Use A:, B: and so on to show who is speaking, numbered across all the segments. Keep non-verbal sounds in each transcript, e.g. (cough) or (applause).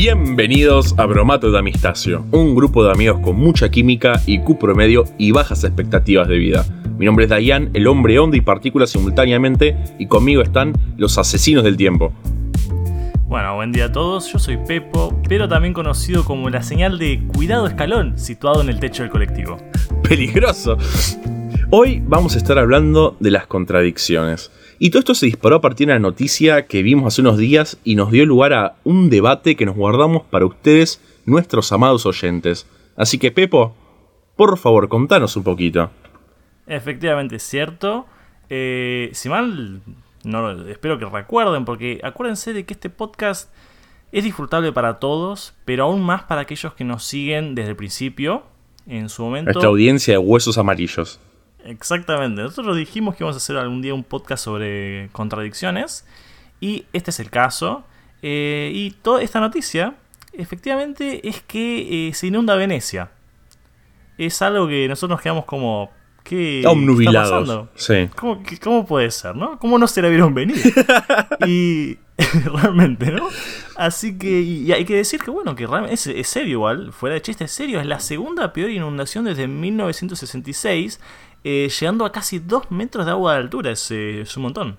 A: Bienvenidos a Bromato de Amistacio, un grupo de amigos con mucha química, IQ promedio y bajas expectativas de vida. Mi nombre es Dayan, el hombre onda y partícula simultáneamente, y conmigo están los asesinos del tiempo.
B: Bueno, buen día a todos, yo soy Pepo, pero también conocido como la señal de cuidado escalón situado en el techo del colectivo. (laughs)
A: ¡Peligroso! Hoy vamos a estar hablando de las contradicciones. Y todo esto se disparó a partir de una noticia que vimos hace unos días y nos dio lugar a un debate que nos guardamos para ustedes, nuestros amados oyentes. Así que Pepo, por favor, contanos un poquito.
B: Efectivamente, es cierto. Eh, si mal, no, espero que recuerden, porque acuérdense de que este podcast es disfrutable para todos, pero aún más para aquellos que nos siguen desde el principio, en su momento.
A: Nuestra audiencia de huesos amarillos.
B: Exactamente. Nosotros dijimos que íbamos a hacer algún día un podcast sobre contradicciones. Y este es el caso. Eh, y toda esta noticia, efectivamente, es que eh, se inunda Venecia. Es algo que nosotros nos quedamos como. ¿Qué,
A: está pasando? Sí.
B: ¿Cómo, ¿Cómo, puede ser, no? ¿Cómo no se la vieron venir? (laughs) y (laughs) realmente, ¿no? Así que y hay que decir que, bueno, que realmente es, es, serio igual, fuera de chiste, es serio. Es la segunda peor inundación desde 1966 eh, llegando a casi 2 metros de agua de altura, es, un montón.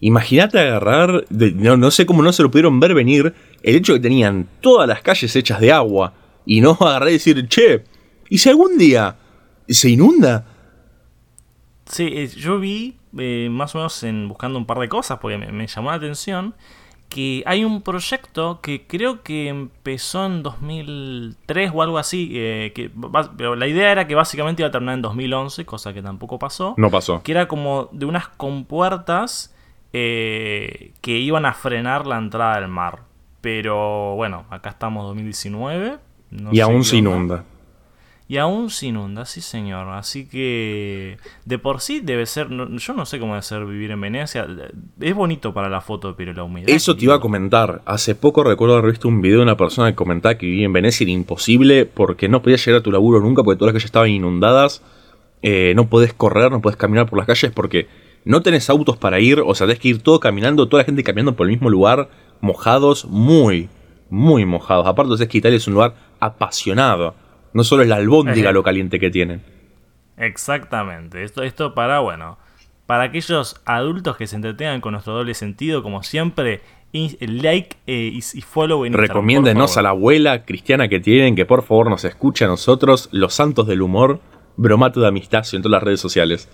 A: Imagínate agarrar, no, sé cómo no se lo pudieron ver venir, el hecho de que tenían todas las calles hechas de agua y no (laughs) agarrar y decir, che, ¿y si algún día se inunda?
B: Sí, eh, yo vi eh, más o menos en buscando un par de cosas porque me llamó la atención que hay un proyecto que creo que empezó en 2003 o algo así, eh, que, pero la idea era que básicamente iba a terminar en 2011, cosa que tampoco pasó.
A: No pasó.
B: Que era como de unas compuertas eh, que iban a frenar la entrada del mar. Pero bueno, acá estamos 2019.
A: y aún se inunda.
B: Y aún se inunda, sí señor. Así que de por sí debe ser, yo no sé cómo debe ser vivir en Venecia. Es bonito para la foto, pero la humedad...
A: Eso te iba a comentar. Hace poco recuerdo haber visto un video de una persona que comentaba que vivía en Venecia era imposible porque no podías llegar a tu laburo nunca porque todas las calles estaban inundadas. Eh, no podés correr, no podés caminar por las calles porque no tenés autos para ir. O sea, tenés que ir todo caminando, toda la gente caminando por el mismo lugar, mojados, muy, muy mojados. Aparte, es que Italia es un lugar apasionado no solo es la albóndiga lo caliente que tienen.
B: Exactamente. Esto, esto para, bueno, para aquellos adultos que se entretengan con nuestro doble sentido, como siempre, like eh, y, follow en
A: Recomiéndenos a la abuela cristiana que tienen, que por favor nos escuche a nosotros, los santos del humor, bromato de amistad en todas las redes sociales.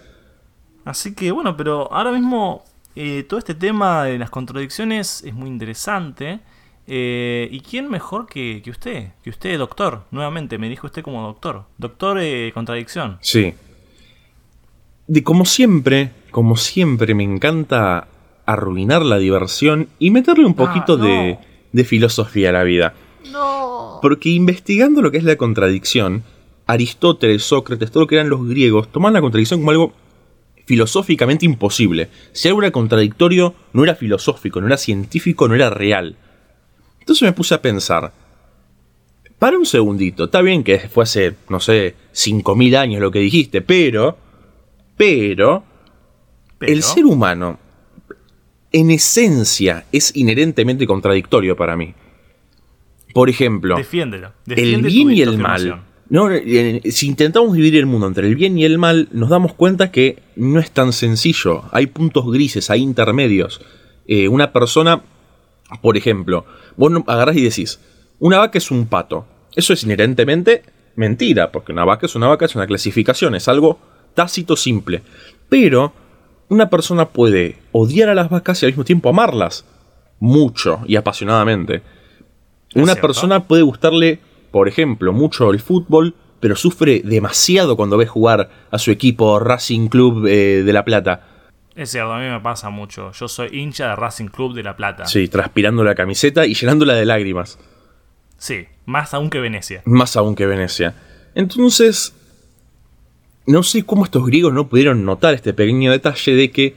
B: Así que bueno, pero ahora mismo eh, todo este tema de las contradicciones es muy interesante. Eh, ¿Y quién mejor que, usted? Que usted, doctor, nuevamente, me dijo usted como doctor. Doctor eh, contradicción.
A: Sí. De como siempre, como siempre, me encanta arruinar la diversión y meterle un poquito de, de filosofía a la vida.
B: No.
A: Porque investigando lo que es la contradicción, Aristóteles, Sócrates, todo lo que eran los griegos, toman la contradicción como algo filosóficamente imposible. Si algo era contradictorio, no era filosófico, no era científico, no era real. Entonces me puse a pensar, para un segundito, está bien que fue hace, no sé, 5.000 años lo que dijiste, pero, pero, el ser humano, en esencia, es inherentemente contradictorio para mí. Por ejemplo,
B: Defiéndelo.
A: el bien y el mal. No, eh, si intentamos dividir el mundo entre el bien y el mal, nos damos cuenta que no es tan sencillo. Hay puntos grises, hay intermedios. Eh, una persona, por ejemplo, vos agarrás y decís, una vaca es un pato. Eso es inherentemente mentira, porque una vaca es una vaca, es una clasificación, es algo tácito simple. Pero una persona puede odiar a las vacas y al mismo tiempo amarlas. Mucho y apasionadamente. Una persona puede gustarle, por ejemplo, mucho el fútbol, pero sufre demasiado cuando ve jugar a su equipo Racing Club eh, de La Plata.
B: Es cierto, a mí me pasa mucho. Yo soy hincha de Racing Club de La Plata.
A: Sí, transpirando la camiseta y llenándola de lágrimas.
B: Sí, más aún que Venecia.
A: Más aún que Venecia. Entonces, no sé cómo estos griegos no pudieron notar este pequeño detalle de que,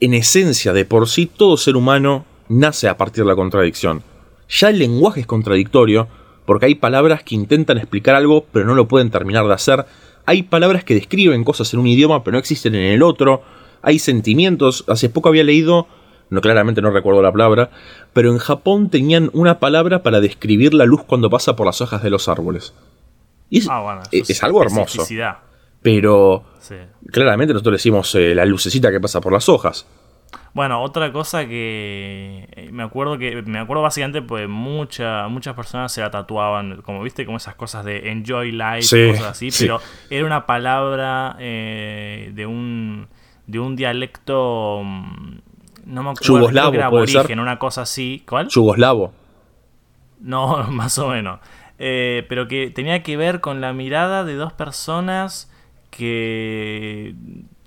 A: en esencia, de por sí, todo ser humano nace a partir de la contradicción. Ya el lenguaje es contradictorio, porque hay palabras que intentan explicar algo, pero no lo pueden terminar de hacer. Hay palabras que describen cosas en un idioma, pero no existen en el otro hay sentimientos. Hace poco había leído no claramente no recuerdo la palabra, pero en Japón tenían una palabra para describir la luz cuando pasa por las hojas de los árboles. Y es, ah, es, algo hermoso. Pero claramente nosotros decimos eh, la lucecita que pasa por las hojas.
B: Bueno, otra cosa que eh, me acuerdo que me acuerdo básicamente pues muchas muchas personas se la tatuaban, como viste, como esas cosas de enjoy life, cosas así, pero era una palabra eh, de un de un dialecto mm, no me acuerdo,
A: Yugoslavo, era
B: aborigen, una cosa así, ¿cuál?
A: Yugoslavo.
B: No, (laughs) más o menos. Eh, pero que tenía que ver con la mirada de dos personas que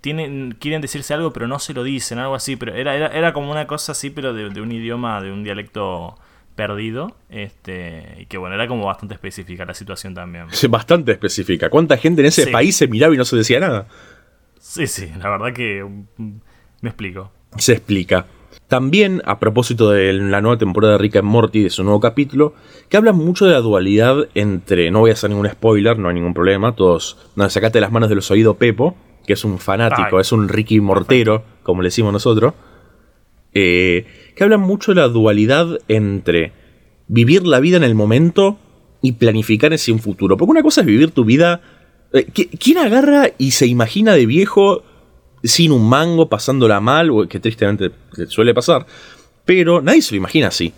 B: tienen, quieren decirse algo pero no se lo dicen, algo así, pero era, era, como una cosa así, pero de, un idioma, de un dialecto perdido, este, y que bueno, era como bastante específica la situación también.
A: Sí, (laughs) bastante específica. ¿Cuánta gente en ese país se miraba y no se decía nada?
B: Sí, sí, la verdad que mm, me explico.
A: Se explica. También, a propósito de la nueva temporada de Rick and Morty, de su nuevo capítulo, que habla mucho de la dualidad entre, no voy a hacer ningún spoiler, no hay ningún problema, todos, no, sacate las manos de los oídos Pepo, que es un fanático, es un Ricky Mortero, como le decimos nosotros, eh, que hablan mucho de la dualidad entre vivir la vida en el momento y planificar ese un futuro. Porque una cosa es vivir tu vida... Eh, ¿Quién agarra y se imagina de viejo sin un mango, pasándola mal, que tristemente suele pasar? Pero nadie se lo imagina así.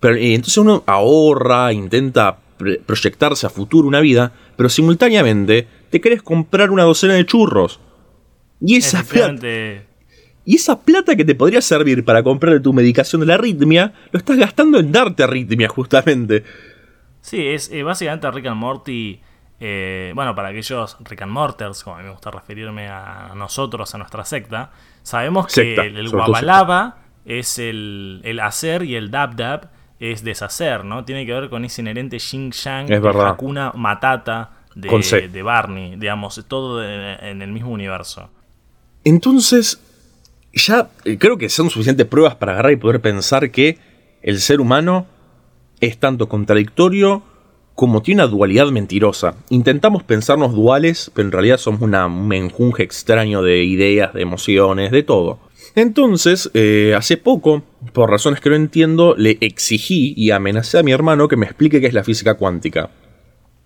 A: Pero, eh, entonces uno ahorra, intenta proyectarse a futuro una vida, pero simultáneamente te querés comprar una docena de churros. Y esa plata. Y esa plata que te podría servir para comprar tu medicación de la arritmia, lo estás gastando en darte arritmia, justamente.
B: Sí, es eh, básicamente Rick and Morty. Eh, bueno, para aquellos Rick and Morters, como a mí me gusta referirme a nosotros, a nuestra secta, sabemos que el, guabalaba es el, el, hacer y el dab dab es deshacer, ¿no? Tiene que ver con ese inherente Xing Shang,
A: es
B: Hakuna Matata de, Barney, digamos, todo en el mismo universo.
A: Entonces, ya eh, creo que son suficientes pruebas para agarrar y poder pensar que el ser humano es tanto contradictorio como tiene una dualidad mentirosa. Intentamos pensarnos duales, pero en realidad somos una, un menjunje extraño de ideas, de emociones, de todo. Entonces, eh, hace poco, por razones que no entiendo, le exigí y amenacé a mi hermano que me explique qué es la física cuántica.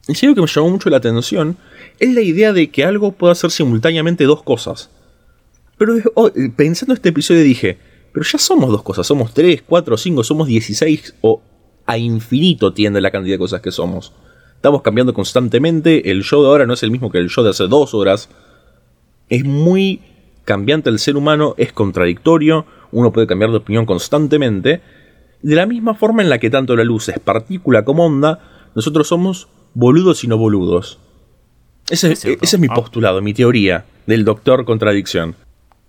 A: Y algo que me llamó mucho la atención es la idea de que algo pueda hacer simultáneamente dos cosas. Pero oh, pensando en este episodio dije, pero ya somos dos cosas, somos tres, cuatro, cinco, somos 16 o a infinito tiende la cantidad de cosas que somos. Estamos cambiando constantemente, el show de ahora no es el mismo que el show de hace dos horas. Es muy cambiante el ser humano, es contradictorio, uno puede cambiar de opinión constantemente. De la misma forma en la que tanto la luz es partícula como onda, nosotros somos boludos y no boludos. Ese es, mi ah. postulado, mi teoría del doctor contradicción.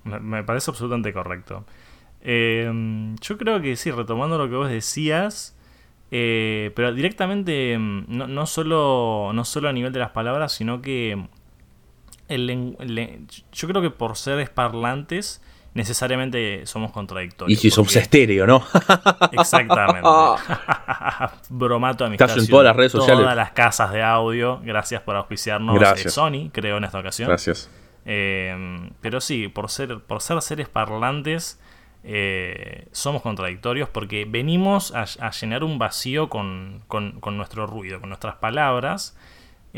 B: Me, parece absolutamente correcto. Em, yo creo que sí, retomando lo que vos decías, eh, pero directamente, em, no, no, solo, no solo a nivel de las palabras, sino que el, yo creo que por seres parlantes necesariamente somos contradictorios.
A: Y si somos estéreo, ¿no? (laughs)
B: Exactamente. (laughs) Bromato a mi
A: en todas las redes sociales.
B: Todas las casas de audio. Gracias por auspiciarnos.
A: Gracias.
B: Sony, creo, en esta ocasión.
A: Gracias.
B: Eh, pero sí, por ser, por ser seres parlantes, eh, somos contradictorios porque venimos a, llenar un vacío con, con, nuestro ruido, con nuestras palabras.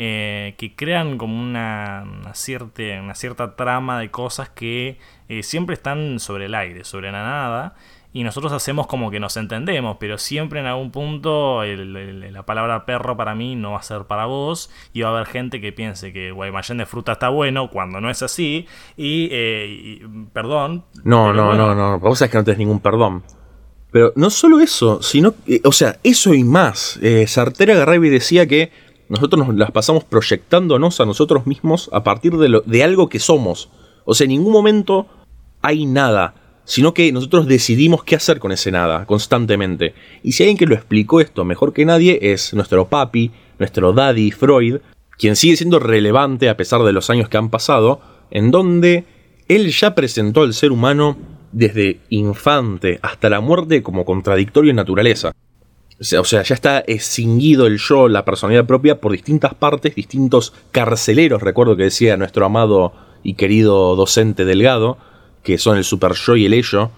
B: Eh, que crean como una, cierta, una cierta trama de cosas que eh, siempre están sobre el aire, sobre la nada, y nosotros hacemos como que nos entendemos, pero siempre en algún punto la palabra perro para mí no va a ser para vos, y va a haber gente que piense que guaymallén de fruta está bueno cuando no es así, y, eh, perdón.
A: No, no, no, no, vos sabés que no tenés ningún perdón. Pero no solo eso, sino, o sea, eso y más. Sartera agarraba y decía que nosotros nos las pasamos proyectándonos a nosotros mismos a partir de, lo, de algo que somos. O sea, en ningún momento hay nada, sino que nosotros decidimos qué hacer con ese nada constantemente. Y si alguien que lo explicó esto mejor que nadie es nuestro papi, nuestro daddy Freud, quien sigue siendo relevante a pesar de los años que han pasado, en donde él ya presentó al ser humano desde infante hasta la muerte como contradictorio en naturaleza. O sea, ya está extinguido el yo, la personalidad propia, por distintas partes, distintos carceleros, recuerdo que decía nuestro amado y querido docente Delgado, que son el super yo y el ello,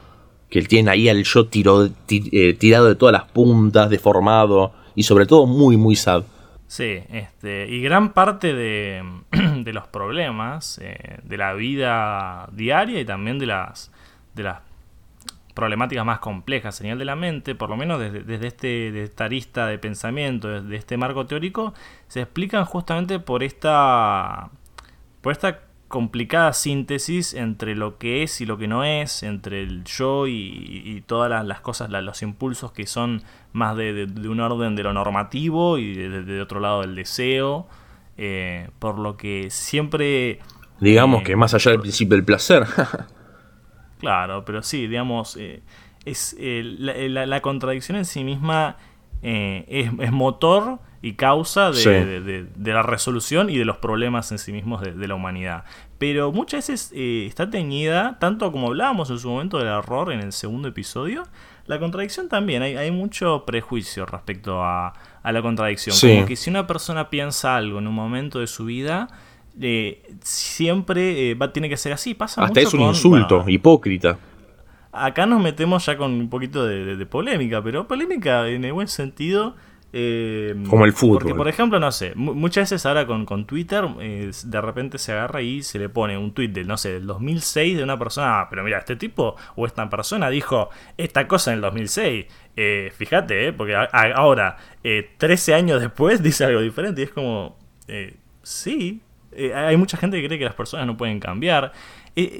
A: que tiene ahí al yo eh, tirado de todas las puntas, deformado y sobre todo muy, muy sad.
B: Sí, este, y gran parte (clears throat) de, los problemas eh, de la vida diaria y también de las, de las problemáticas más complejas señal de la mente, por lo menos desde, este, esta arista de pensamiento, desde este marco teórico, se explican justamente por esta, por esta complicada síntesis entre lo que es y lo que no es, entre el yo y, todas las, cosas, los impulsos que son más de, un orden de lo normativo y de, otro lado del deseo, eh, por lo que siempre...
A: Digamos eh, que más allá del principio del placer. (laughs)
B: claro, pero sí, digamos, eh, es la, contradicción en sí misma es, es motor y causa de, la resolución y de los problemas en sí mismos de, la humanidad. Pero muchas veces eh, está teñida, tanto como hablábamos en su momento del error en el segundo episodio, la contradicción también. Hay, mucho prejuicio respecto a, la contradicción. Como que si una persona piensa algo en un momento de su vida, eh, siempre eh, va, tiene que ser así. Pasa
A: Hasta es un insulto, hipócrita.
B: Acá nos metemos ya con un poquito de polémica, pero polémica en el buen sentido
A: eh, Como el fútbol.
B: Porque, por ejemplo, no sé, muchas veces ahora con, con Twitter, eh, de repente se agarra y se le pone un tweet del, no sé, del 2006 de una persona, ah, pero mira, este tipo o esta persona dijo esta cosa en el 2006. Eh, fíjate, porque ahora, 13 años después, (laughs) dice algo diferente y es como, sí, hay mucha gente que cree que las personas no pueden cambiar.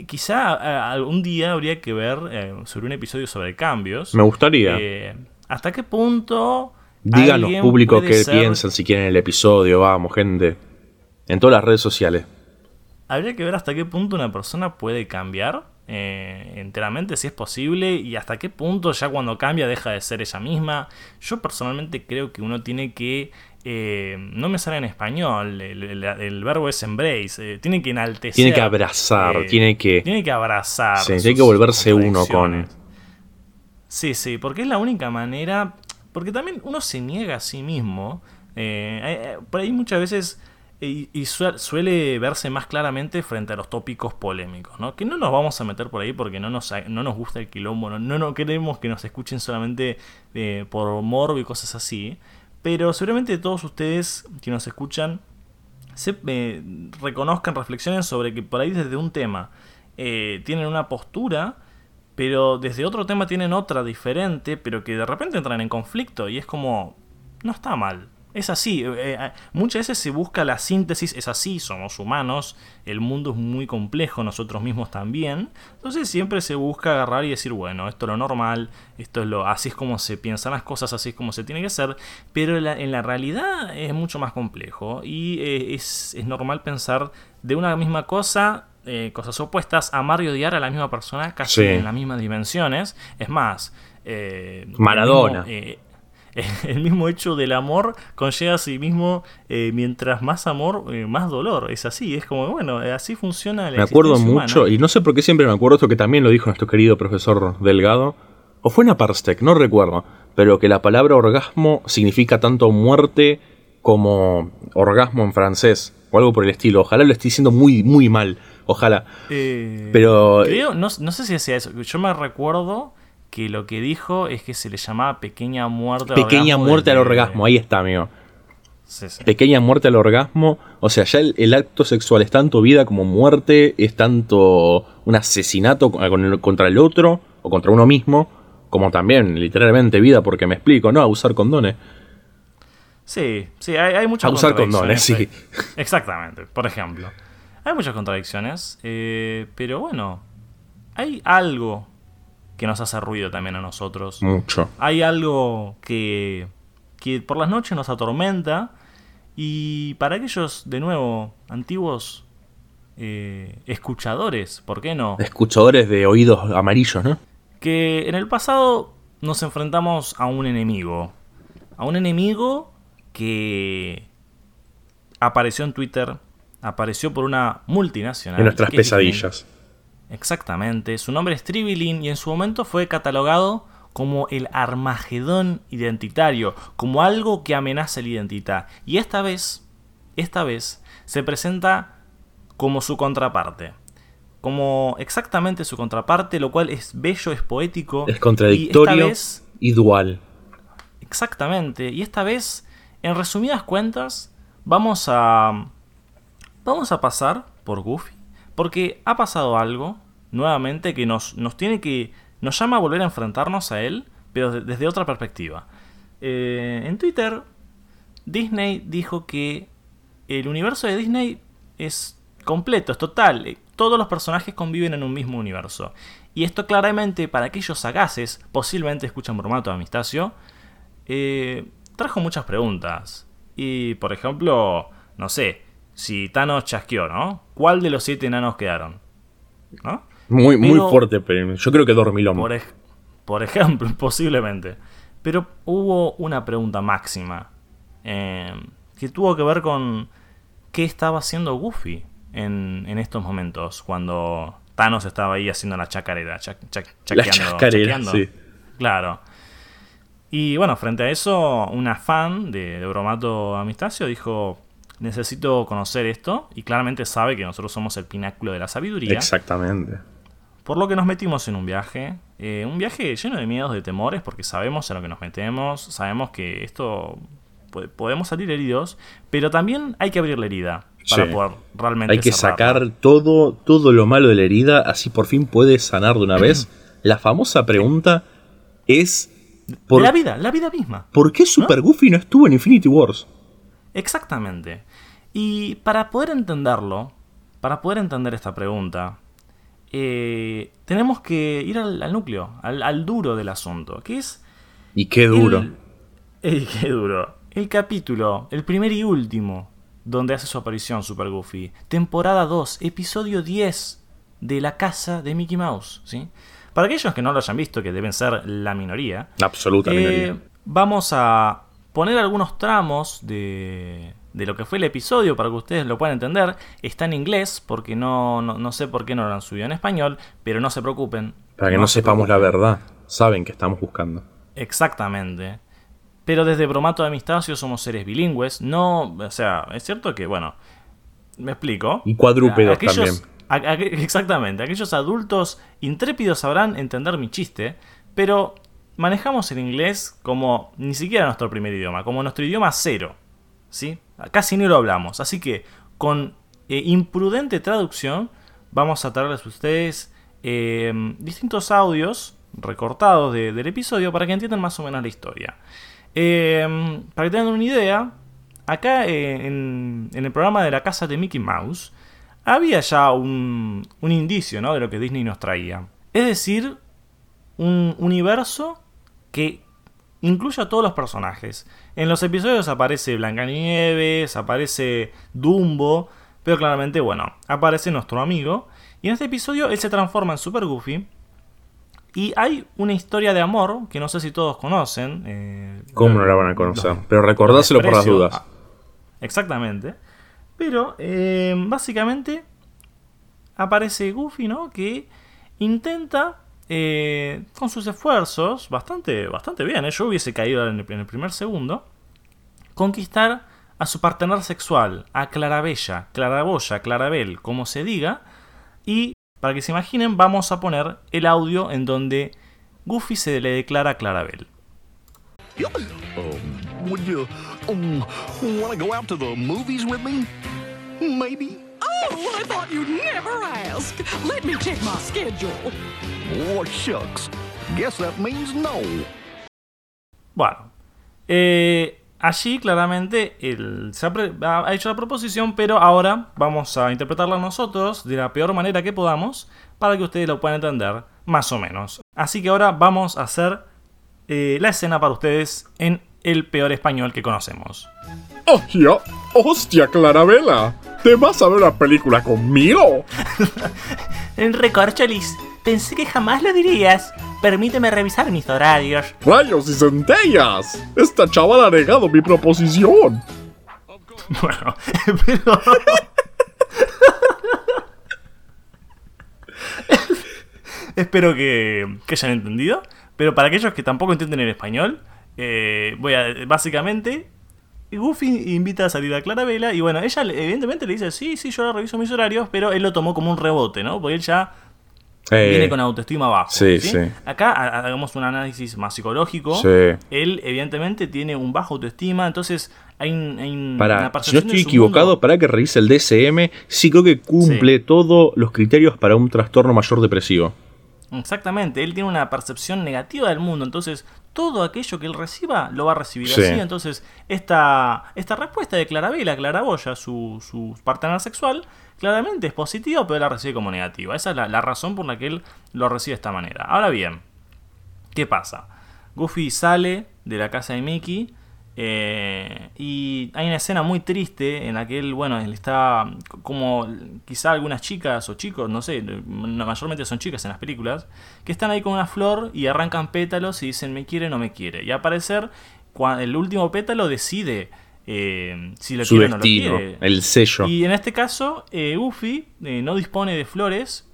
B: quizá algún día habría que ver sobre un episodio sobre cambios.
A: Me gustaría.
B: ¿Hasta qué punto
A: Díganos, público, qué piensan si quieren el episodio. Vamos, gente. En todas las redes sociales.
B: Habría que ver hasta qué punto una persona puede cambiar eh, enteramente, si es posible, y hasta qué punto ya cuando cambia deja de ser ella misma. Yo personalmente creo que uno tiene que. Eh, no me sale en español, el, verbo es embrace, eh, tiene que enaltecer.
A: Tiene que abrazar, tiene que.
B: Tiene que abrazar.
A: Sí, tiene que volverse uno con.
B: Sí, sí, porque es la única manera porque también uno se niega a sí mismo. Eh, eh, por ahí muchas veces y, suele verse más claramente frente a los tópicos polémicos, ¿no? Que no nos vamos a meter por ahí porque no nos, no nos gusta el quilombo, no, no, queremos que nos escuchen solamente eh, por morbo y cosas así, pero seguramente todos ustedes que nos escuchan se reconozcan, reflexiones sobre que por ahí desde un tema tienen una postura pero desde otro tema tienen otra diferente, pero que de repente entran en conflicto y es como, no está mal. Es así, eh, eh, muchas veces se busca la síntesis, es así, somos humanos, el mundo es muy complejo, nosotros mismos también, entonces siempre se busca agarrar y decir, bueno, esto es lo normal, esto es lo, así es como se piensan las cosas, así es como se tiene que hacer, pero en la, realidad es mucho más complejo y eh, es, es normal pensar de una misma cosa eh, cosas opuestas, amar y odiar a la misma persona casi en las mismas dimensiones. Es más,
A: eh, Maradona.
B: Eh, (laughs) el mismo, hecho del amor conlleva a sí mismo, mientras más amor, más dolor. Es así, es como, bueno, así funciona
A: la Me acuerdo mucho, y no sé por qué siempre me acuerdo esto que también lo dijo nuestro querido profesor Delgado, o fue en Aparstec, no recuerdo, pero que la palabra orgasmo significa tanto muerte como orgasmo en francés, o algo por el estilo. Ojalá lo esté diciendo muy, muy mal. Ojalá. Eh, Pero.
B: Creo, no, sé si hacía eso. Yo me recuerdo que lo que dijo es que se le llamaba pequeña muerte
A: al Pequeña muerte al orgasmo, ahí está, amigo. Pequeña muerte al orgasmo. O sea, ya el, acto sexual es tanto vida como muerte, es tanto un asesinato contra el otro o contra uno mismo, como también literalmente vida, porque me explico, ¿no? A usar condones.
B: Sí, sí, hay, hay muchas
A: A usar condones, sí.
B: Exactamente, por ejemplo. Hay muchas contradicciones, eh, pero bueno, hay algo que nos hace ruido también a nosotros.
A: Mucho.
B: Hay algo que, que por las noches nos atormenta y para aquellos, de nuevo, antiguos eh, escuchadores, ¿por qué no?
A: Escuchadores de oídos amarillos, ¿no?
B: Que en el pasado nos enfrentamos a un enemigo. A un enemigo que apareció en Twitter apareció por una multinacional.
A: En nuestras pesadillas.
B: Exactamente. Su nombre es Tribilin y en su momento fue catalogado como el Armagedón identitario, como algo que amenaza la identidad. Y esta vez, esta vez, se presenta como su contraparte. como exactamente su contraparte, lo cual es bello, es poético.
A: Es contradictorio y, dual.
B: Exactamente. Y esta vez, en resumidas cuentas, vamos a. Vamos a pasar por Goofy. Porque ha pasado algo, nuevamente, que nos, nos tiene que. Nos llama a volver a enfrentarnos a él, pero desde otra perspectiva. Eh, en Twitter, Disney dijo que el universo de Disney es completo, es total. Todos los personajes conviven en un mismo universo. Y esto claramente para aquellos sagaces, posiblemente escuchan Bromato Amistacio, eh, trajo muchas preguntas. Y por ejemplo, no sé, si Thanos chasqueó, ¿no? ¿Cuál de los siete enanos quedaron?
A: Muy, muy fuerte, pero yo creo que Dormilón.
B: Por, por ejemplo, (laughs) posiblemente. Pero hubo una pregunta máxima eh, que tuvo que ver con qué estaba haciendo Goofy en, estos momentos, cuando Thanos estaba ahí haciendo la chacarera,
A: la chacarera, sí.
B: Claro. Y bueno, frente a eso, una fan de, de Bromato Amistacio dijo, necesito conocer esto, y claramente sabe que nosotros somos el pináculo de la sabiduría.
A: Exactamente.
B: Por lo que nos metimos en un viaje, eh, un viaje lleno de miedos, de temores, porque sabemos en lo que nos metemos, sabemos que esto podemos salir heridos, pero también hay que abrir la herida para poder realmente.
A: Hay que sacar todo, todo lo malo de la herida, así por fin puedes sanar de una vez. (clears throat) la famosa pregunta es.
B: Por, la vida, la vida misma.
A: ¿Por qué Super Goofy no estuvo en Infinity Wars?
B: Exactamente. Y para poder entenderlo, para poder entender esta pregunta, eh, tenemos que ir al, núcleo, al, duro del asunto, que es...
A: ¿Y qué duro?
B: El, (laughs) qué duro. El capítulo, el primer y último, donde hace su aparición Super Goofy. Temporada 2, episodio 10 de La Casa de Mickey Mouse. ¿sí? Para aquellos que no lo hayan visto, que deben ser la minoría.
A: Absoluta minoría. Eh,
B: vamos a poner algunos tramos de, de lo que fue el episodio para que ustedes lo puedan entender. Está en inglés porque no, no, sé por qué no lo han subido en español, pero no se preocupen.
A: Para que no, sepamos la verdad, saben que estamos buscando.
B: Exactamente. Pero desde Bromato de Amistacio somos seres bilingües. No, o sea, es cierto que, bueno, me explico.
A: Y cuadrúpedos también.
B: exactamente. Aquellos adultos intrépidos sabrán entender mi chiste, pero manejamos el inglés como ni siquiera nuestro primer idioma, como nuestro idioma cero. ¿Sí? Casi ni lo hablamos. Así que con eh, imprudente traducción vamos a traerles a ustedes eh, distintos audios recortados del episodio para que entiendan más o menos la historia. Eh, para que tengan una idea, acá en, el programa de la casa de Mickey Mouse había ya un, un indicio ¿no? de lo que Disney nos traía. Es decir, un universo que incluye a todos los personajes. En los episodios aparece Blancanieves, aparece Dumbo, pero claramente, bueno, aparece nuestro amigo. Y en este episodio él se transforma en Super Goofy. Y hay una historia de amor que no sé si todos conocen.
A: Eh, ¿Cómo no la van a conocer? pero recordáselo por las dudas. Ah,
B: exactamente. Pero eh, básicamente aparece Goofy, ¿no? Que intenta eh, con sus esfuerzos, bastante, bastante bien, ¿eh? yo hubiese caído en el, primer segundo, conquistar a su partener sexual, a Clarabella, Claraboya, Clarabel, como se diga, y para que se imaginen vamos a poner el audio en donde Goofy se le declara a Clarabel. Um, would you um, go out to the movies with me? Maybe. Oh, I thought you'd never ask. Let me check my schedule. Oh, shucks. Guess that means no. Bueno, eh, allí claramente él se ha, ha, hecho la proposición, pero ahora vamos a interpretarla nosotros de la peor manera que podamos para que ustedes lo puedan entender más o menos. Así que ahora vamos a hacer eh, la escena para ustedes en el peor español que conocemos.
A: ¡Hostia! ¡Hostia, Clarabela! ¿Te vas a ver una película conmigo? (laughs)
B: En Recorcholis, pensé que jamás lo dirías. Permíteme revisar mis horarios.
A: ¡Rayos y centellas! Esta chaval ha negado mi proposición.
B: Bueno, (laughs) pero... (laughs) Espero que, que, hayan entendido. Pero para aquellos que tampoco entienden el español, eh, voy a básicamente Goofy invita a salir a Clarabella y bueno, ella evidentemente le dice, sí, sí, yo ahora reviso mis horarios, pero él lo tomó como un rebote, ¿no? Porque él ya eh, viene con autoestima bajo.
A: Sí, sí.
B: Acá hagamos un análisis más psicológico.
A: Sí.
B: Él evidentemente tiene un bajo autoestima, entonces hay, hay
A: para, Si no estoy equivocado, para que revise el DSM, sí creo que cumple todos los criterios para un trastorno mayor depresivo.
B: Exactamente, él tiene una percepción negativa del mundo, entonces todo aquello que él reciba lo va a recibir así. Entonces, esta, esta respuesta de Clarabella, Claraboya, su, su partner sexual, claramente es positiva, pero la recibe como negativa. Esa es la, la, razón por la que él lo recibe de esta manera. Ahora bien, ¿qué pasa? Goofy sale de la casa de Mickey eh, y hay una escena muy triste en la que él, bueno, él está como quizá algunas chicas o chicos, no sé, mayormente son chicas en las películas, que están ahí con una flor y arrancan pétalos y dicen me quiere o no me quiere. Y al parecer, el último pétalo decide eh, si lo quiere o no lo quiere.
A: El sello.
B: Y en este caso, eh, Uffy no dispone de flores,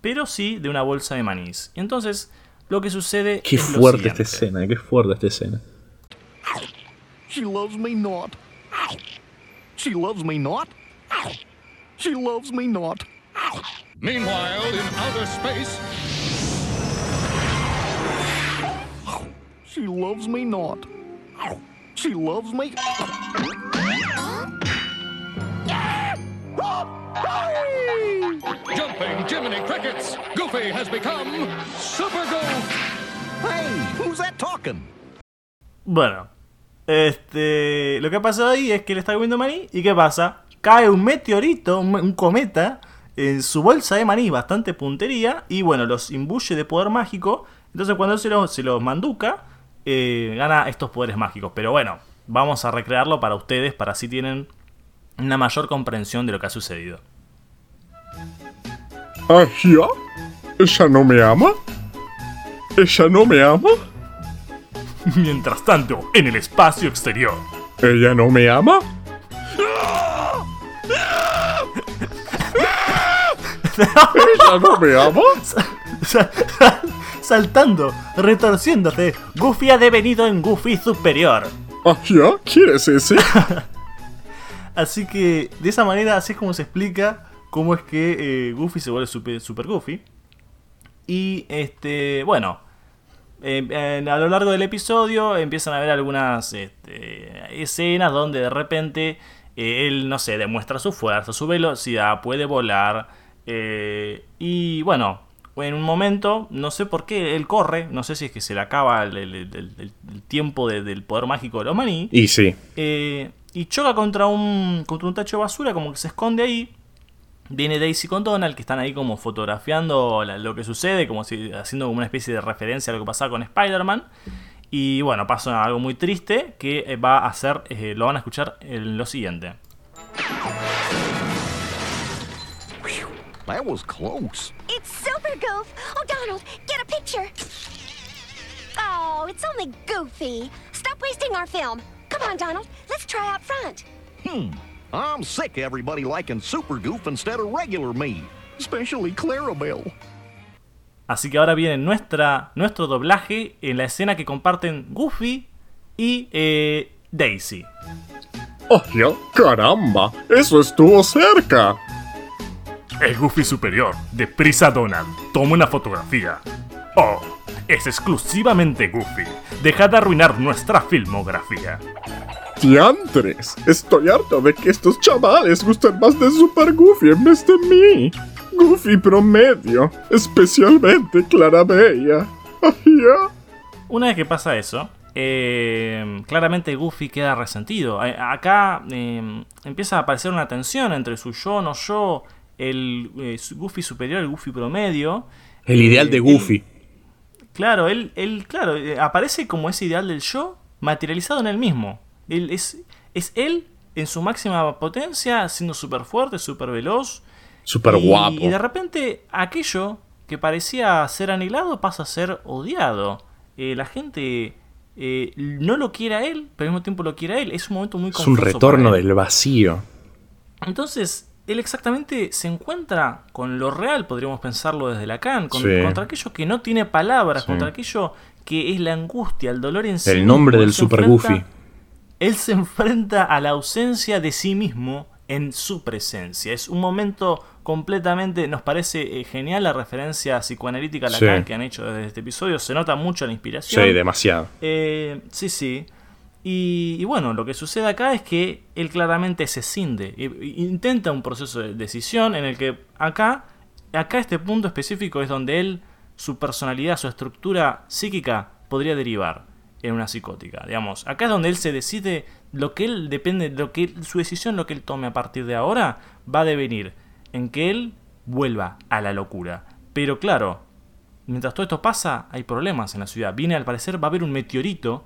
B: pero sí de una bolsa de manís. Y entonces, lo que sucede.
A: Qué fuerte esta escena, qué fuerte esta escena.
C: She loves me not. She loves me not. She loves me not. Meanwhile, in outer space, she loves me not. She loves me. Jumping Jiminy Crickets! Goofy has become Super Goof! Hey, who's that talking?
B: Bueno, Este, lo que ha pasado ahí es que le está comiendo maní y ¿qué pasa? Cae un meteorito, un, cometa, en su bolsa de maní, bastante puntería, y bueno, los imbuye de poder mágico. Entonces cuando se los, se los manduca, eh, gana estos poderes mágicos. Pero bueno, vamos a recrearlo para ustedes, para así tienen una mayor comprensión de lo que ha sucedido.
D: ¿Ah, ya? ¿Ella no me ama? ¿Ella no me ama? (laughs)
E: Mientras tanto, en el espacio exterior.
D: ¿Ella no me ama? ¿Ella no me ama? (laughs)
B: Saltando, retorciéndose, Goofy ha devenido en Goofy superior.
D: ¿Ah, ya? ¿Quieres ese? (laughs)
B: así que, de esa manera, así es como se explica cómo es que eh, Goofy se vuelve super, super Goofy. Y, este, bueno, eh, a lo largo del episodio empiezan a ver algunas este, escenas donde de repente eh, él, no sé, demuestra su fuerza, su velocidad, puede volar. Eh, y bueno, en un momento, no sé por qué, él corre, no sé si es que se le acaba el, tiempo del poder mágico de los maní.
A: Y sí.
B: y choca contra un, contra un tacho de basura, como que se esconde ahí. Viene Daisy con Donald, que están ahí como fotografiando lo que sucede, como si haciendo como una especie de referencia a lo que pasaba con Spider-Man. Y bueno, pasa algo muy triste que eh, va a ser, eh, lo van a escuchar en lo siguiente.
C: That was close.
F: It's super goof. Oh, Donald, get a picture. Oh, it's only goofy. Stop wasting our film. Come on, Donald. Let's try out front.
C: Hmm. I'm sick of everybody liking Super Goof instead of regular me, especially Clarabelle.
B: Así que ahora viene nuestra, nuestro doblaje en la escena que comparten Goofy y eh, Daisy.
D: ¡Oh, caramba! ¡Eso estuvo cerca!
E: El Goofy superior. Deprisa, Donald. Toma una fotografía. Oh, es exclusivamente Goofy. Deja de arruinar nuestra filmografía.
D: ¡Diantres! Estoy harto de que estos chavales gusten más de Super Goofy en vez de mí. Goofy promedio, especialmente Clara Bella.
B: Una vez que pasa eso, eh, claramente Goofy queda resentido. Acá eh, empieza a aparecer una tensión entre su yo, no yo, el eh, Goofy superior, el Goofy promedio.
A: El ideal de Goofy.
B: claro, él, él claro, aparece como ese ideal del yo materializado en él mismo. Él es, es él en su máxima potencia, siendo súper fuerte, súper veloz.
A: Súper guapo.
B: Y de repente aquello que parecía ser anhelado pasa a ser odiado. Eh, la gente eh, no lo quiere a él, pero al mismo tiempo lo quiere a él. Es un momento muy confuso.
A: Es un retorno del vacío.
B: Entonces, él exactamente se encuentra con lo real, podríamos pensarlo desde Lacan, contra aquello que no tiene palabras, contra aquello que es la angustia, el dolor en sí.
A: El nombre del Super Goofy
B: él se enfrenta a la ausencia de sí mismo en su presencia. Es un momento completamente, nos parece eh, genial la referencia psicoanalítica a
A: Sí.
B: que han hecho desde este episodio, se nota mucho la inspiración.
A: Sí, demasiado.
B: Eh, sí, sí. Y, y bueno, lo que sucede acá es que él claramente se cinde. e- e- Intenta un proceso de decisión en el que acá, acá este punto específico es donde él, su personalidad, su estructura psíquica podría derivar en una psicótica. Digamos, acá es donde él se decide lo que él depende, lo que él- su decisión, lo que él tome a partir de ahora, va a devenir en que él vuelva a la locura. Pero claro, mientras todo esto pasa, hay problemas en la ciudad. Viene, al parecer, va a haber un meteorito.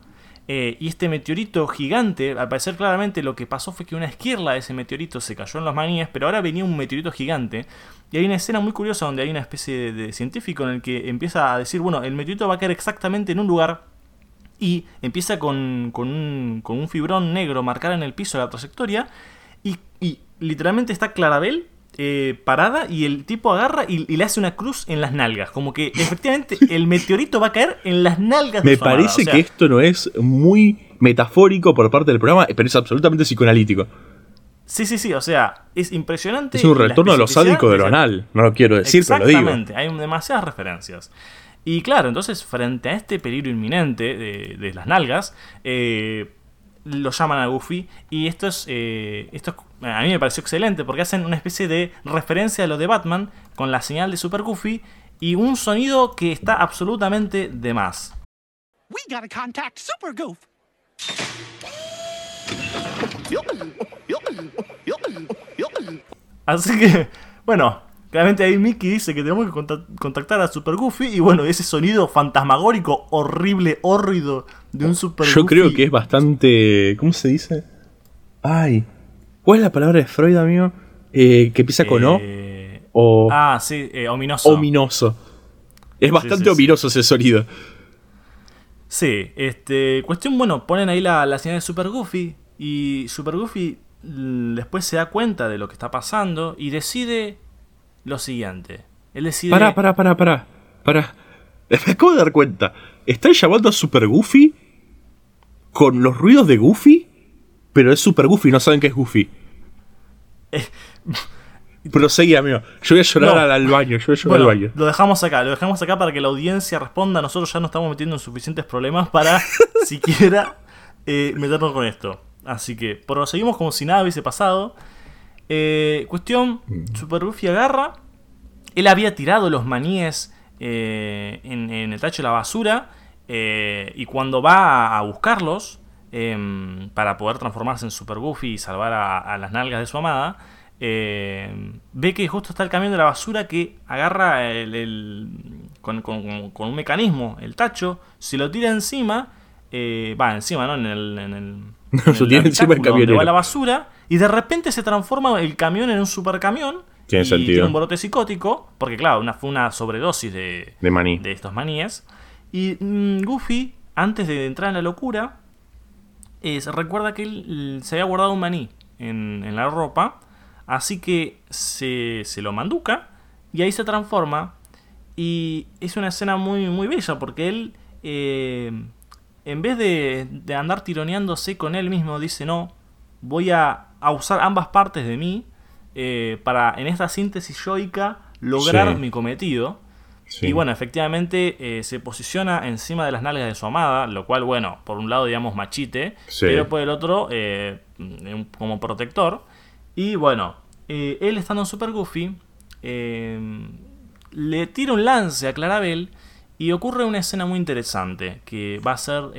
B: eh, y este meteorito gigante, al parecer claramente lo que pasó fue que una esquirla de ese meteorito se cayó en los maníes, pero ahora venía un meteorito gigante. Y hay una escena muy curiosa donde hay una especie de, de científico en el que empieza a decir, bueno, el meteorito va a caer exactamente en un lugar y empieza con, con un, con un fibrón negro marcar en el piso la trayectoria y, y literalmente está Clarabel eh, parada y el tipo agarra y, y le hace una cruz en las nalgas. Como que efectivamente (laughs) el meteorito va a caer en las nalgas de
A: Me
B: su amada.
A: parece
B: O sea,
A: que esto no es muy metafórico por parte del programa, pero es absolutamente psicoanalítico.
B: Sí, sí, sí, o sea, es impresionante.
A: Es un retorno a lo sádico de lo anal. No lo quiero decir, pero lo digo.
B: Exactamente, hay demasiadas referencias. Y claro, entonces, frente a este peligro inminente de, de las nalgas, eh, lo llaman a Goofy. Y esto es, eh, esto es- a mí me pareció excelente porque hacen una especie de referencia a lo de Batman con la señal de Super Goofy y un sonido que está absolutamente de más.
G: We gotta contact Super Goof.
B: Así que, bueno, claramente ahí Mickey dice que tenemos que conta- contactar a Super Goofy. Y bueno, ese sonido fantasmagórico, horrible, hórrido de un Super
A: Yo
B: Goofy.
A: creo que es bastante. ¿Cómo se dice? Ay. ¿Cuál es la palabra de Freud, amigo? Eh, que empieza con O.
B: Eh,
A: O
B: Ah, sí, eh, ominoso.
A: ominoso. Es bastante
B: sí, sí.
A: ominoso ese sonido.
B: Sí, este, cuestión, bueno, ponen ahí la, la señal de Super Goofy y Super Goofy después se da cuenta de lo que está pasando y decide lo siguiente. Él decide...
A: Pará, pará, pará, pará. Pará. Me acabo de dar cuenta. ¿Están llamando a Super Goofy con los ruidos de Goofy? Pero es Super Goofy, no saben qué es Goofy. Proseguí, amigo. Yo voy a llorar
B: No.
A: al, al baño. Yo voy a llorar
B: Bueno,
A: al baño.
B: lo dejamos acá, lo dejamos acá para que la audiencia responda. Nosotros ya nos estamos metiendo en suficientes problemas para (laughs) siquiera eh, meternos con esto. Así que proseguimos como si nada hubiese pasado. Eh, cuestión, Super Goofy agarra. Él había tirado los maníes eh, en, en el tacho de la basura. eh, y cuando va a, buscarlos em, para poder transformarse en Super Goofy y salvar a, a las nalgas de su amada, eh, ve que justo está el camión de la basura que agarra el, el- con, con- con un mecanismo el tacho, se lo tira encima, eh, va encima, ¿no? En el, en el, en (laughs)
A: Se lo tira encima el
B: habitáculo donde
A: camionero.
B: va la basura y de repente se transforma el camión en un supercamión.
A: Tiene
B: y
A: sentido.
B: Tiene un brote psicótico, porque claro, una, fue una sobredosis de,
A: De maní.
B: de estos maníes. Y mm, Goofy, antes de entrar en la locura, eh, se recuerda que él mm, se había guardado un maní en, en la ropa. Así que se, se lo manduca y ahí se transforma. Y es una escena muy, muy bella porque él, eh, en vez de, de andar tironeándose con él mismo, dice: No, voy a, a usar ambas partes de mí eh, para en esta síntesis yoica lograr
A: Sí.
B: mi cometido.
A: Sí.
B: Y bueno, efectivamente eh, se posiciona encima de las nalgas de su amada, lo cual, bueno, por un lado, digamos, machite,
A: Sí.
B: pero por el otro, eh, como protector. Y bueno, eh, él estando en Super Goofy, le tira un lance a Clarabel y ocurre una escena muy interesante que va a ser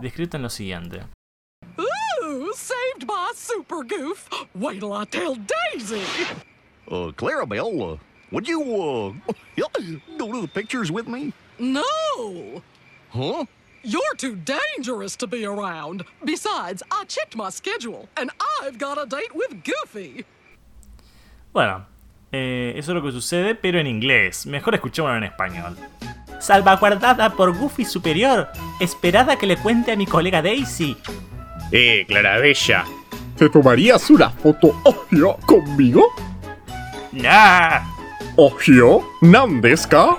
B: descrita en lo siguiente.
G: Saved by Super Goof. Wait till I tell Daisy.
C: Uh, Clarabelle, uh, would you, uh, (laughs) go to the pictures with me?
G: No,
C: Huh?
G: you're too dangerous to be around. Besides, I checked my schedule and I've got a date with Goofy.
B: Bueno, eh, eso es lo que sucede, pero en inglés. Mejor escuchémoslo en español. Salvaguardada por Goofy Superior. Esperada que le cuente a mi colega Daisy.
A: Eh, Clarabella.
D: ¿Te tomarías una foto Ohio conmigo?
B: ¡Nah!
D: Ohio? ¿Nandeska?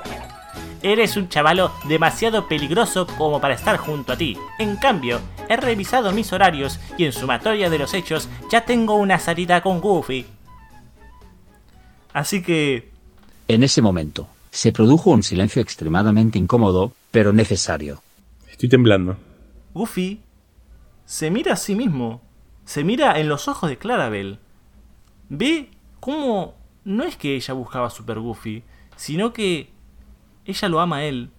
B: Eres un chavalo demasiado peligroso como para estar junto a ti. En cambio, he revisado mis horarios y en sumatoria de los hechos ya tengo una salida con Goofy. Así que...
H: En ese momento, se produjo un silencio extremadamente incómodo, pero necesario.
A: Estoy temblando.
B: Goofy se mira a sí mismo, se mira en los ojos de Clarabel. Ve cómo no es que ella buscaba a Super Goofy, sino que ella lo ama a él.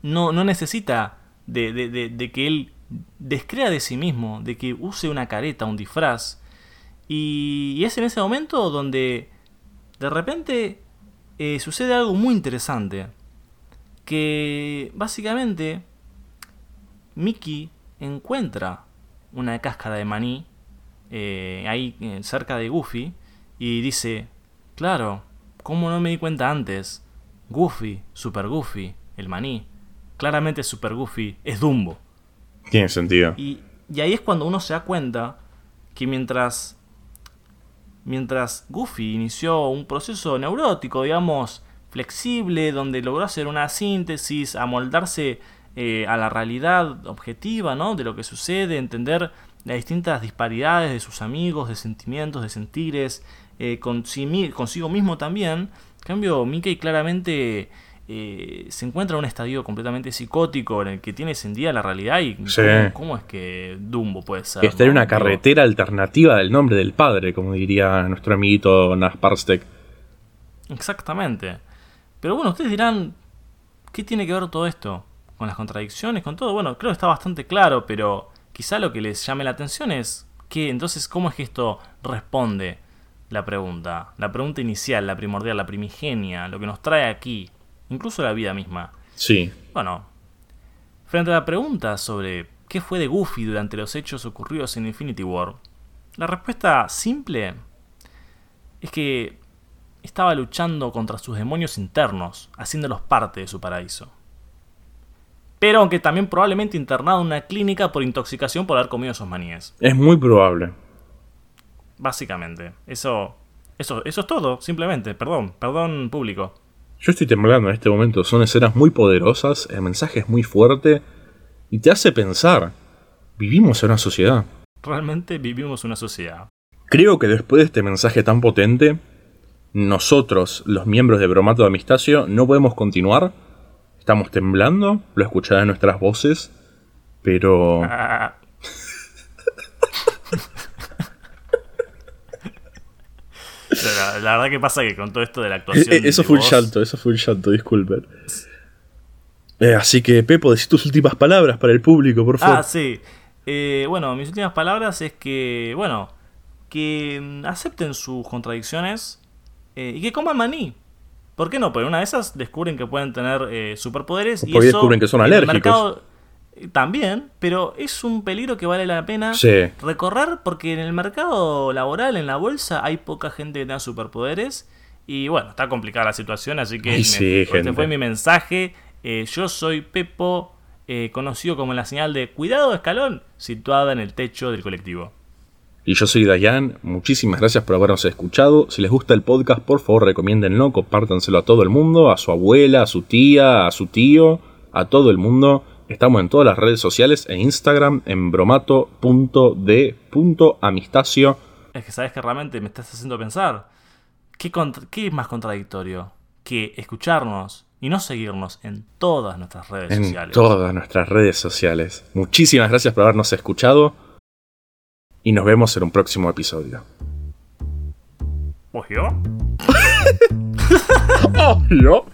B: No, no necesita de, de, que él descrea de sí mismo, de que use una careta, un disfraz. Y, es en ese momento donde de repente eh, sucede algo muy interesante. Que básicamente Mickey encuentra una cáscara de maní eh, ahí eh, cerca de Goofy y dice, claro, ¿cómo no me di cuenta antes? Goofy, Super Goofy, el maní. Claramente Super Goofy es Dumbo.
A: Tiene sentido.
B: Y, y ahí es cuando uno se da cuenta que mientras mientras Goofy inició un proceso neurótico, digamos, flexible, donde logró hacer una síntesis, amoldarse eh, a la realidad objetiva, ¿no? De lo que sucede, entender las distintas disparidades de sus amigos, de sentimientos, de sentires, eh, consigo mismo también. En cambio, Mickey claramente eh, se encuentra en un estadio completamente psicótico en el que tiene sentida la realidad y ¿cómo, es que Dumbo puede ser?
A: Esta una carretera alternativa del nombre del padre, como diría nuestro amiguito Nas Parstek.
B: Exactamente. Pero bueno, ustedes dirán, ¿qué tiene que ver todo esto? Con las contradicciones, con todo. Bueno, creo que está bastante claro, pero quizá lo que les llame la atención es que entonces, ¿cómo es que esto responde la pregunta? La pregunta inicial, la primordial, la primigenia, lo que nos trae aquí, incluso la vida misma.
A: Sí.
B: Bueno, frente a la pregunta sobre qué fue de Goofy durante los hechos ocurridos en Infinity War, la respuesta simple es que estaba luchando contra sus demonios internos, haciéndolos parte de su paraíso pero aunque también probablemente internado en una clínica por intoxicación por haber comido esos maníes.
A: Es muy probable.
B: Básicamente. Eso, eso, eso es todo, simplemente. Perdón, perdón público.
A: Yo estoy temblando en este momento. Son escenas muy poderosas, el mensaje es muy fuerte y te hace pensar. Vivimos en una sociedad.
B: Realmente vivimos en una sociedad.
A: Creo que después de este mensaje tan potente, nosotros, los miembros de Bromato de Amistacio, no podemos continuar Estamos temblando, lo escucharán en nuestras voces, pero... (laughs) la,
B: verdad que pasa que con todo esto de la actuación...
A: Eh, eso fue un llanto, eso fue un llanto, disculpen. Eh, así que, Pepo, decís tus últimas palabras para el público, por favor.
B: Ah, sí. Eh, bueno, mis últimas palabras es que, bueno, que mm, acepten sus contradicciones y que coman maní. ¿Por qué no? Porque una de esas descubren que pueden tener eh, superpoderes. y eso,
A: descubren que son alérgicos.
B: Eh, también, pero es un peligro que vale la pena recorrer porque en el mercado laboral, en la bolsa, hay poca gente que tenga superpoderes. Y bueno, está complicada la situación, así que este fue mi mensaje. Eh, yo soy Pepo, conocido como la señal de cuidado escalón, situada en el techo del colectivo.
A: Y yo soy Dayan, muchísimas gracias por habernos escuchado. Si les gusta el podcast, por favor recomiéndenlo, compártanselo a todo el mundo, a su abuela, a su tía, a su tío, a todo el mundo. Estamos en todas las redes sociales, en Instagram, en bromato.d.amistacio.
B: Es que sabes que realmente me estás haciendo pensar. ¿Qué, ¿Qué, es más contradictorio? Que escucharnos y no seguirnos en todas nuestras redes sociales.
A: En todas nuestras redes sociales. Muchísimas gracias por habernos escuchado y nos vemos en un próximo episodio.
D: ¿Oh, yo? (laughs)